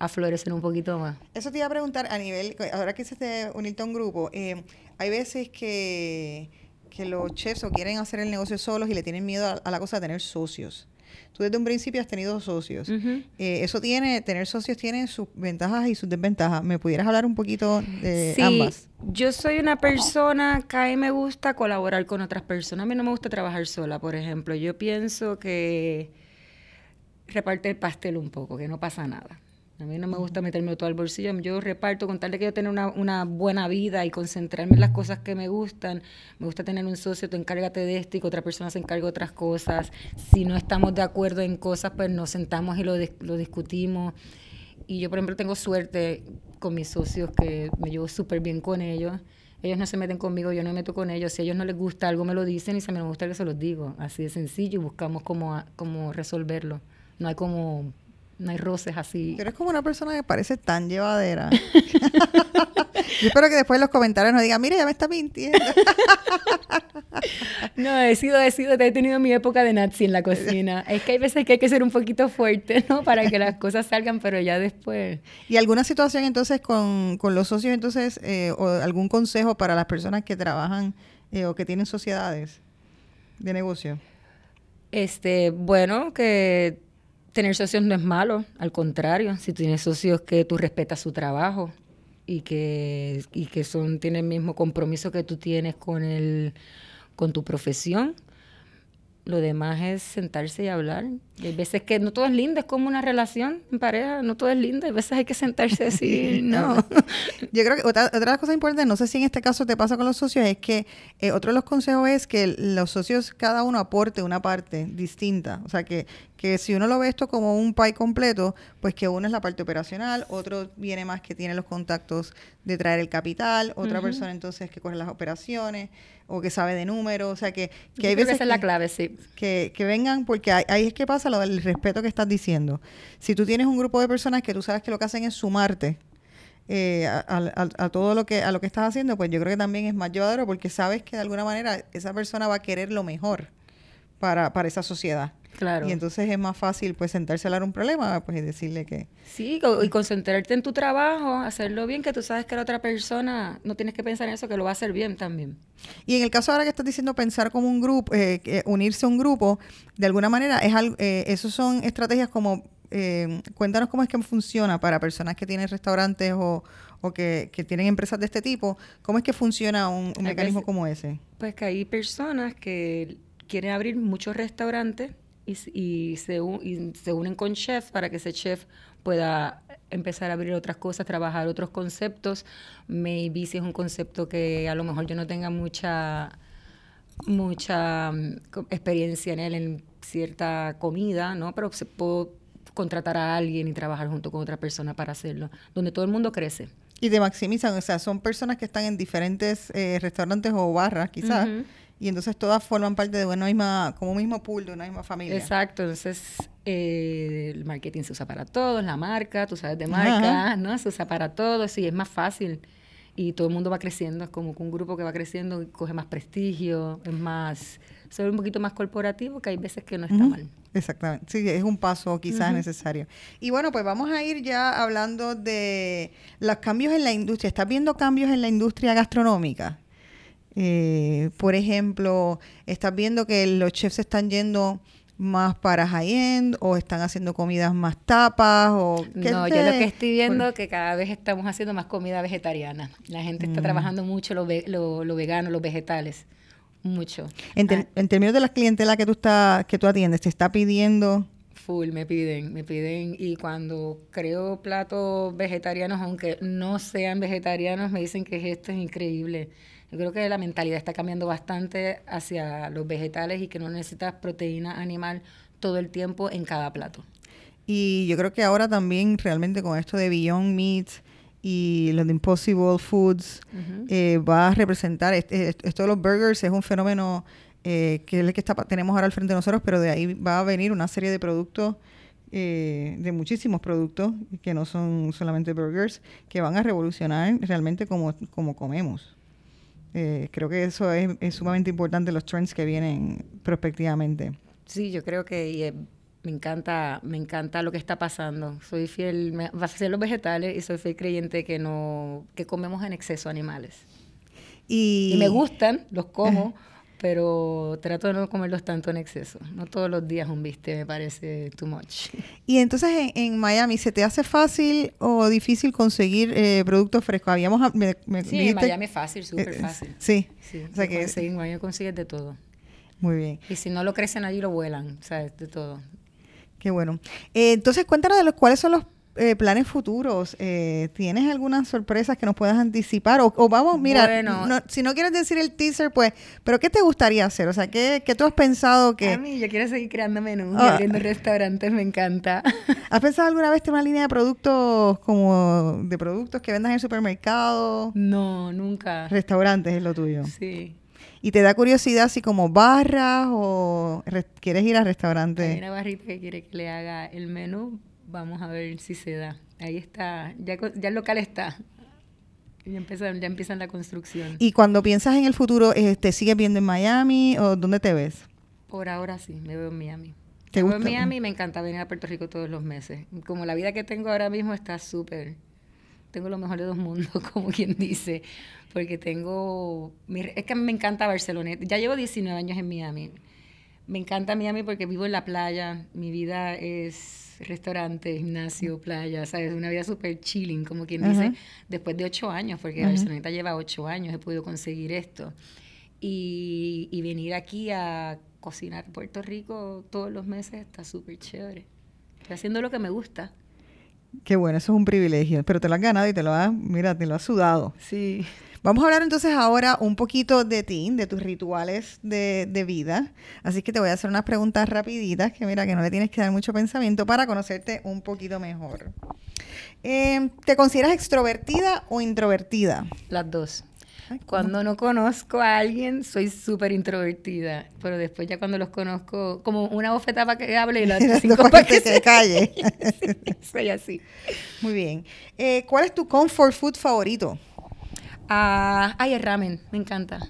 a florecer un poquito más. Eso te iba a preguntar a nivel, ahora que se unirte a un grupo, eh, hay veces que, que los chefs o quieren hacer el negocio solos y le tienen miedo a, a la cosa de tener socios. Tú desde un principio has tenido socios. Eh, eso tiene, tener socios tiene sus ventajas y sus desventajas. ¿Me pudieras hablar un poquito de ambas? Yo soy una persona que a mí me gusta colaborar con otras personas. A mí no me gusta trabajar sola, por ejemplo. Yo pienso que reparte el pastel un poco, que no pasa nada. A mí no me gusta meterme todo al bolsillo. Yo reparto con tal de que yo tenga una, una, buena vida y concentrarme en las cosas que me gustan. Me gusta tener un socio, tú encárgate de esto y que otra persona se encargue de otras cosas. Si no estamos de acuerdo en cosas, pues nos sentamos y lo, lo discutimos. Y yo, por ejemplo, tengo suerte con mis socios que me llevo súper bien con ellos. Ellos no se meten conmigo, yo no me meto con ellos. Si a ellos no les gusta algo, me lo dicen y si a mí no me gusta, que se los digo. Así de sencillo y buscamos cómo, cómo resolverlo. No hay como no hay roces así. Pero es como una persona que parece tan llevadera. Yo espero que después en los comentarios nos digan, mire, ya me está mintiendo. no, he sido, he sido, he tenido mi época de nazi en la cocina. Es que hay veces que hay que ser un poquito fuerte, ¿no? Para que las cosas salgan, pero ya después. ¿Y alguna situación entonces con, los socios, entonces, eh, o algún consejo para las personas que trabajan eh, o que tienen sociedades de negocio? Este, bueno, que tener socios no es malo, al contrario, si tienes socios que tú respetas su trabajo y que, y que son, tienen el mismo compromiso que tú tienes con, el, con tu profesión, lo demás es sentarse y hablar. Hay veces que no todo es lindo, es como una relación en pareja, no todo es lindo. Hay veces hay que sentarse y decir, no. Yo creo que otra, otra de las cosas importantes, no sé si en este caso te pasa con los socios, es que eh, otro de los consejos es que los socios cada uno aporte una parte distinta. O sea, que, que si uno lo ve esto como un pie completo, pues que uno es la parte operacional, otro viene más que tiene los contactos de traer el capital, otra persona entonces que corre las operaciones o que sabe de números, o sea que, que hay veces... Que la clave, sí. Que, que vengan, porque ahí, es que pasa lo del respeto que estás diciendo. Si tú tienes un grupo de personas que tú sabes que lo que hacen es sumarte, eh, a, todo lo que a lo que estás haciendo, pues yo creo que también es más llevadero porque sabes que de alguna manera esa persona va a querer lo mejor para, para esa sociedad. Claro. Y entonces es más fácil pues sentarse a hablar un problema pues y decirle que... Sí, y concentrarte en tu trabajo, hacerlo bien, que tú sabes que la otra persona no tienes que pensar en eso, que lo va a hacer bien también. Y en el caso ahora que estás diciendo pensar como un grupo, eh, unirse a un grupo, de alguna manera, es algo, eh, esos son estrategias como... Eh, cuéntanos cómo es que funciona para personas que tienen restaurantes o, o que, que, tienen empresas de este tipo, ¿cómo es que funciona un, mecanismo como ese? Pues que hay personas que quieren abrir muchos restaurantes y, y, se, y se unen con chefs para que ese chef pueda empezar a abrir otras cosas, trabajar otros conceptos. Maybe si es un concepto que a lo mejor yo no tenga mucha mucha mm, experiencia en él en cierta comida, ¿no? Pero se puedo contratar a alguien y trabajar junto con otra persona para hacerlo, donde todo el mundo crece. Y te maximizan, o sea, son personas que están en diferentes eh, restaurantes o barras, quizás, y entonces todas forman parte de una misma, como un mismo pool, de una misma familia. Exacto, entonces eh, el marketing se usa para todos, la marca, tú sabes de marca, ¿no? Se usa para todos y es más fácil. Y todo el mundo va creciendo, es como un grupo que va creciendo coge más prestigio, es más, ser un poquito más corporativo, que hay veces que no está mal. Exactamente, sí, es un paso quizás necesario. Y bueno, pues vamos a ir ya hablando de los cambios en la industria. ¿Estás viendo cambios en la industria gastronómica? Eh, por ejemplo, ¿estás viendo que los chefs están yendo más para high-end o están haciendo comidas más tapas? O no, yo lo que estoy viendo es que cada vez estamos haciendo más comida vegetariana. La gente está mm. trabajando mucho lo, lo, vegano, los vegetales. Mucho. En, ah. en, términos de la clientela que tú, estás, que tú atiendes, ¿te está pidiendo...? Full, me piden, me piden. Y cuando creo platos vegetarianos, aunque no sean vegetarianos, me dicen que esto es increíble Yo creo que la mentalidad está cambiando bastante hacia los vegetales y que no necesitas proteína animal todo el tiempo en cada plato. Y yo creo que ahora también realmente con esto de Beyond Meat y los de Impossible Foods eh, va a representar, esto de los burgers es un fenómeno eh, que es el que está, tenemos ahora al frente de nosotros, pero de ahí va a venir una serie de productos, eh, de muchísimos productos que no son solamente burgers, que van a revolucionar realmente como, como comemos. Creo que eso es, es, sumamente importante, los trends que vienen prospectivamente. Sí, yo creo que me encanta, me encanta lo que está pasando. Soy fiel, me, vas a ser los vegetales y soy fiel creyente que no, que comemos en exceso animales. Y, me gustan, los como, pero trato de no comerlos tanto en exceso. No todos los días un biste me parece too much. Y entonces en, Miami, ¿se te hace fácil o difícil conseguir eh, productos frescos? Habíamos, sí, en Miami es fácil, súper eh, fácil. Sí. sí. O sea que en Miami consigues de todo. Muy bien. Y si no lo crecen allí, lo vuelan, o sea, de todo. Qué bueno. Eh, entonces, cuéntanos de los cuáles son los eh, planes futuros. Eh, ¿Tienes algunas sorpresas que nos puedas anticipar? O, vamos, mira, si no quieres decir el teaser, pues, pero ¿qué te gustaría hacer? O sea, ¿qué, qué tú has pensado que...? A mí, yo quiero seguir creando menús ah. abriendo restaurantes, me encanta. ¿Has pensado alguna vez tener una línea de productos como de productos que vendas en el supermercado? No, nunca. Restaurantes es lo tuyo. Sí y te da curiosidad así como barras o quieres ir al restaurante. Hay una barrita que quiere que le haga el menú, vamos a ver si se da. Ahí está, ya, ya el local está. Ya empiezan, ya empiezan la construcción. Y cuando piensas en el futuro, ¿te sigues viendo en Miami o dónde te ves? Por ahora sí, me veo en Miami. ¿Te me veo en Miami y me encanta venir a Puerto Rico todos los meses. Como la vida que tengo ahora mismo está súper tengo lo mejor de dos mundos, como quien dice, porque tengo, es que a mí me encanta Barcelona, ya llevo 19 años en Miami, me encanta Miami porque vivo en la playa, mi vida es restaurante, gimnasio, playa, ¿sabes? Una vida súper chilling, como quien dice, después de ocho años, porque Barcelona lleva ocho años, he podido conseguir esto. Y, y venir aquí a cocinar Puerto Rico todos los meses está súper chévere. Estoy haciendo lo que me gusta. Qué bueno, eso es un privilegio, pero te lo has ganado y te lo has, mira, te lo has sudado. Sí. Vamos a hablar entonces ahora un poquito de ti, de tus rituales de, de, vida. Así que te voy a hacer unas preguntas rapiditas que mira que no le tienes que dar mucho pensamiento para conocerte un poquito mejor. Eh, ¿Te consideras extrovertida o introvertida? Las dos. Cuando no conozco a alguien, soy súper introvertida. Pero después ya cuando los conozco, como una bofeta para que hable y la otra cinco para que, se calle. soy así. Muy bien. Eh, ¿Cuál es tu comfort food favorito? Ah, ay, el ramen. Me encanta.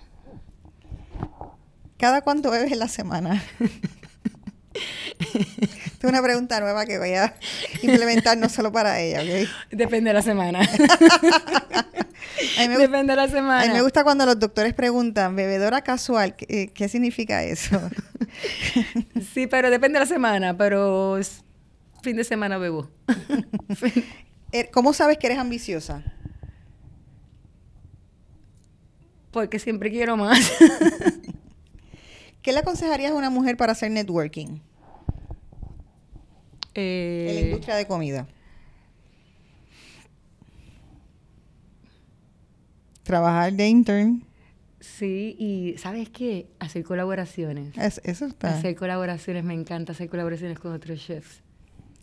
¿Cada cuánto bebes en la semana? es una pregunta nueva que voy a implementar no solo para ella, ¿ok? Depende de la semana. Depende de la semana. A mí me gusta cuando los doctores preguntan, bebedora casual, ¿qué, qué significa eso? sí, pero depende de la semana, pero fin de semana bebo. Er, ¿Cómo sabes que eres ambiciosa? Porque siempre quiero más. ¿Qué le aconsejarías a una mujer para hacer networking? en la eh, industria de comida. Trabajar de intern. Sí, y ¿sabes qué? Hacer colaboraciones. eso está. Hacer colaboraciones, me encanta hacer colaboraciones con otros chefs.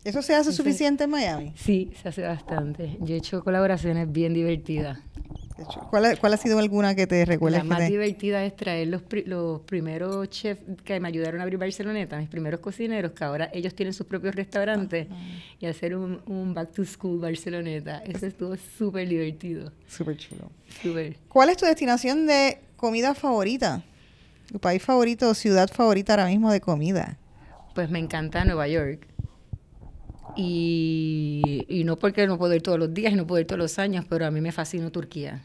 ¿Eso se hace suficiente en Miami? Sí, se hace bastante. Yo he hecho colaboraciones bien divertidas. ¿Cuál ha, ¿Cuál ha, sido alguna que te recuerda? La más divertida es traer los, los primeros chefs que me ayudaron a abrir Barceloneta, mis primeros cocineros, que ahora ellos tienen sus propios restaurantes, y hacer un, un, back to school Barceloneta. Eso estuvo súper divertido. Súper chulo. Súper. ¿Cuál es tu destinación de comida favorita? ¿Tu país favorito o ciudad favorita ahora mismo de comida? Pues me encanta Nueva York. Y, y, no porque no puedo ir todos los días y no puedo ir todos los años, pero a mí me fascinó Turquía.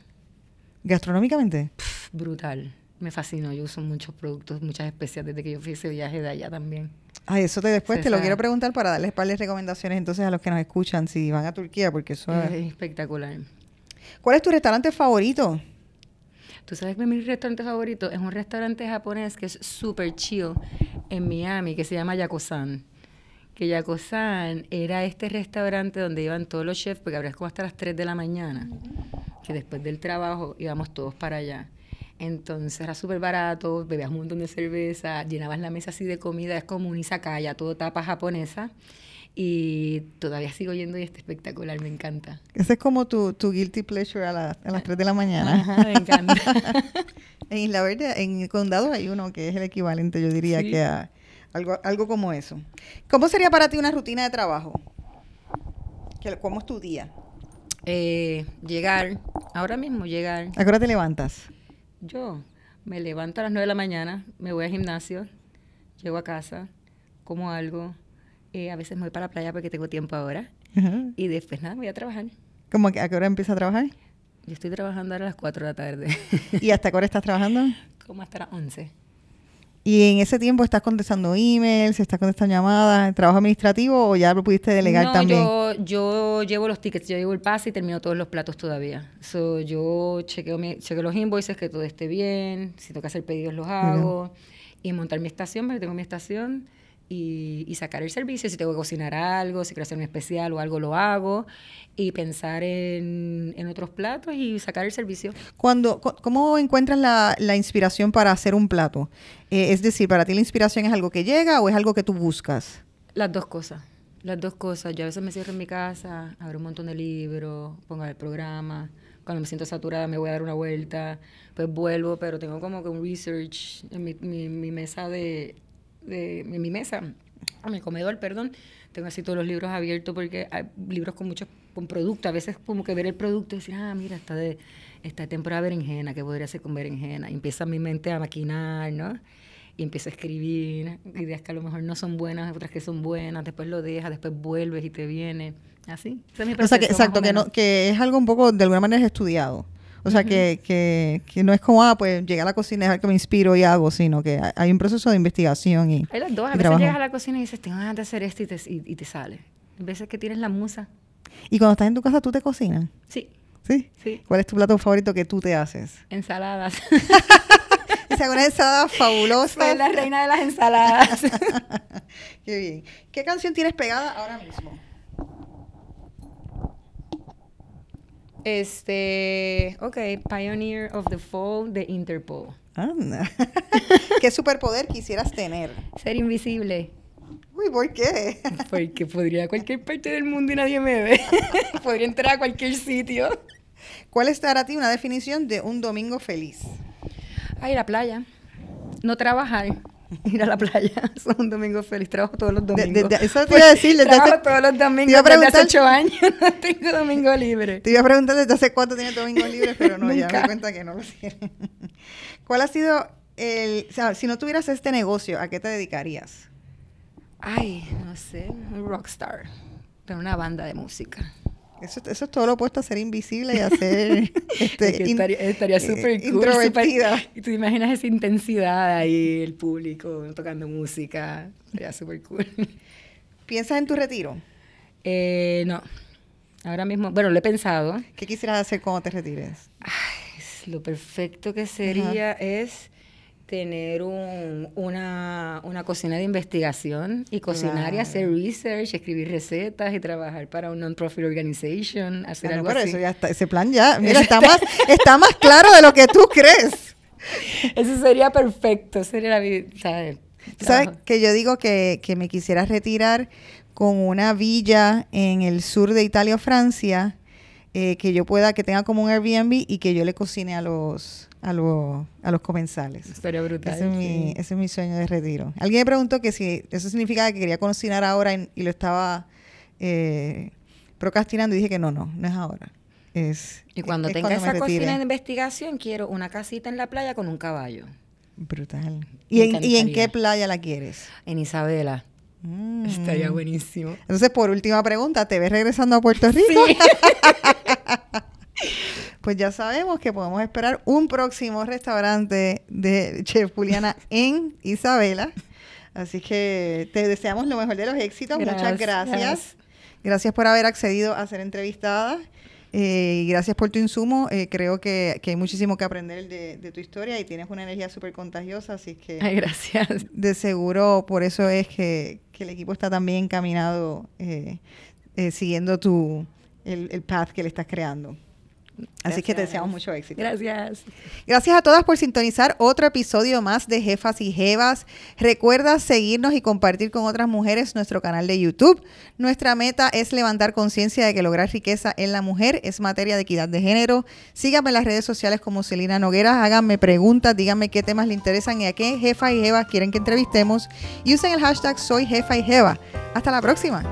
¿Gastronómicamente? brutal. Me fascinó. Yo uso muchos productos, muchas especias desde que yo fui ese viaje de allá también. Ay, eso te después te lo quiero preguntar para darles par de recomendaciones entonces a los que nos escuchan si van a Turquía, porque eso es, es espectacular. ¿Cuál es tu restaurante favorito? Tú sabes que mi restaurante favorito es un restaurante japonés que es súper chill en Miami, que se llama Yakosan que Yakosan era este restaurante donde iban todos los chefs, porque habría como hasta las 3 de la mañana, que después del trabajo íbamos todos para allá. Entonces era súper barato, bebías un montón de cerveza, llenabas la mesa así de comida, es como un izakaya, todo tapa japonesa. Y todavía sigo yendo y está espectacular, me encanta. Ese es como tu, tu guilty pleasure a, la- a las 3 de la mañana. Ajá, me encanta. en Isla Verde, en el condado hay uno que es el equivalente, yo diría Sí. que a algo, algo como eso. ¿Cómo sería para ti una rutina de trabajo? ¿Qué- ¿Cómo es tu día? Eh, llegar, ahora mismo llegar. ¿A qué hora te levantas? Yo me levanto a las 9 de la mañana, me voy al gimnasio, llego a casa, como algo, eh, a veces me voy para la playa porque tengo tiempo ahora y después nada, me voy a trabajar. ¿Cómo que a qué hora empiezas a trabajar? Yo estoy trabajando ahora a las 4 de la tarde, ¿Y hasta qué hora estás trabajando? como hasta las 11. ¿Y en ese tiempo estás contestando emails, estás contestando llamadas, trabajo administrativo o ya lo pudiste delegar no, también? Yo, yo llevo los tickets, yo llevo el pase y termino todos los platos todavía. So, yo chequeo, mi- chequeo los invoices, que todo esté bien, si tengo que hacer pedidos los hago, y montar mi estación, porque tengo mi estación, y, y sacar el servicio, si tengo que cocinar algo, si quiero hacer un especial o algo, lo hago, y pensar en, en otros platos y sacar el servicio. Cuando, cu- ¿Cómo encuentras la, la inspiración para hacer un plato? Eh, es decir, ¿para ti la inspiración es algo que llega o es algo que tú buscas? Las dos cosas. Las dos cosas. Yo a veces me cierro en mi casa, abro un montón de libros, pongo el programa. Cuando me siento saturada me voy a dar una vuelta, pues vuelvo, pero tengo como que un research en mi, mi- mi mesa de, de- en mi mesa, en mi comedor, perdón. Tengo así todos los libros abiertos porque hay libros con muchos con producto. A veces como que ver el producto y decir, ah, mira, está de, está de temporada berenjena, ¿qué podría hacer con berenjena? Y empieza mi mente a maquinar, ¿no? y empiezo a escribir ideas que a lo mejor no son buenas, otras que son buenas, después lo dejas, después vuelves y te viene. Así. Ese es mi O sea, que, exacto, que, no, que es algo un poco, de alguna manera, es estudiado. O sea, que, que, que no es como, ah, pues llegué a la cocina, es algo que me inspiro y hago, sino que hay- hay un proceso de investigación y, Hay las dos. A veces trabajo. llegas a la cocina y dices, tengo ganas de hacer esto y te, y, y te sale. A veces que tienes la musa. Y cuando estás en tu casa, ¿tú te cocinas? Sí, ¿Sí? sí. ¿Cuál es tu plato favorito que tú te haces? Ensaladas. O sea, una ensalada fabulosa. Soy la reina de las ensaladas. Qué bien. ¿Qué canción tienes pegada ahora mismo? Este, ok, Pioneer of the Fall de Interpol. Anda. ¿Qué superpoder quisieras tener? Ser invisible. Uy, ¿por qué? Porque podría ir a cualquier parte del mundo y nadie me ve. podría entrar a cualquier sitio. ¿Cuál es para ti una definición de un domingo feliz? A ir a la playa. No trabajar. Ir a la playa. Es un domingo feliz. Trabajo todos los domingos. de- de- eso te iba a decir, desde Trabajo hace- todos los te iba a domingos. Desde preguntar- hace ocho años no tengo domingo libre. Te iba a preguntar desde hace cuánto tienes domingo libre, pero no, ya me cuenta que no lo tienes. ¿Cuál ha sido el... O sea, si no tuvieras este negocio, ¿a qué te dedicarías? Ay, no sé. Un rockstar. Pero una banda de música. Eso, eso es todo lo opuesto a ser invisible y a ser... este, Es que in- estaría estaría eh, súper cool. Introvertida. súper- y tú imaginas esa intensidad ahí, el público tocando música. Sería súper cool. ¿Piensas en tu retiro? Eh, no. Ahora mismo, bueno, lo he pensado. ¿Qué quisieras hacer cuando te retires? Ay, lo perfecto que sería es tener un- una, una cocina de investigación y cocinar y hacer research, escribir recetas y trabajar para un non-profit organization, hacer Ah, no, algo pero así. eso ya está, ese plan ya, mira, está más, está más claro de lo que tú crees. Eso sería perfecto, sería la vida, ¿sabes? ¿Sabes que yo digo que, que me quisiera retirar con una villa en el sur de Italia o Francia, eh, que yo pueda, que tenga como un Airbnb y que yo le cocine a los, a los, a los comensales. Estaría brutal. Ese es, mi, ese es mi sueño de retiro. Alguien me preguntó que si eso significaba que quería cocinar ahora y, y lo estaba eh, procrastinando y dije que no, no, no es ahora. Es, Y cuando es tenga me esa cocina de investigación, quiero una casita en la playa con un caballo. Brutal. ¿Y en, ¿Y en qué playa la quieres? En Isabela. Mm. Estaría buenísimo. Entonces, por última pregunta, ¿te ves regresando a Puerto Rico? Sí. Pues ya sabemos que podemos esperar un próximo restaurante de Chef Juliana en Isabela. Así que te deseamos lo mejor de los éxitos. Muchas Gracias. gracias. Por haber accedido a ser entrevistada. eh, y gracias por tu insumo. Eh, creo que, que hay muchísimo que aprender de, de tu historia y tienes una energía súper contagiosa. Así que Ay, gracias. de seguro por eso es que, que el equipo está también encaminado eh, eh, siguiendo tu, el, el path que le estás creando. Así que te deseamos mucho éxito. Gracias. Gracias a todas por sintonizar otro episodio más de Jefas y Jevas. Recuerda seguirnos y compartir con otras mujeres nuestro canal de YouTube. Nuestra meta es levantar conciencia de que lograr riqueza en la mujer es materia de equidad de género. Síganme en las redes sociales como Celina Noguera. Háganme preguntas, díganme qué temas le interesan y a qué jefa y jeva quieren que entrevistemos. Y usen el hashtag Soy Jefa y Jeva. Hasta la próxima.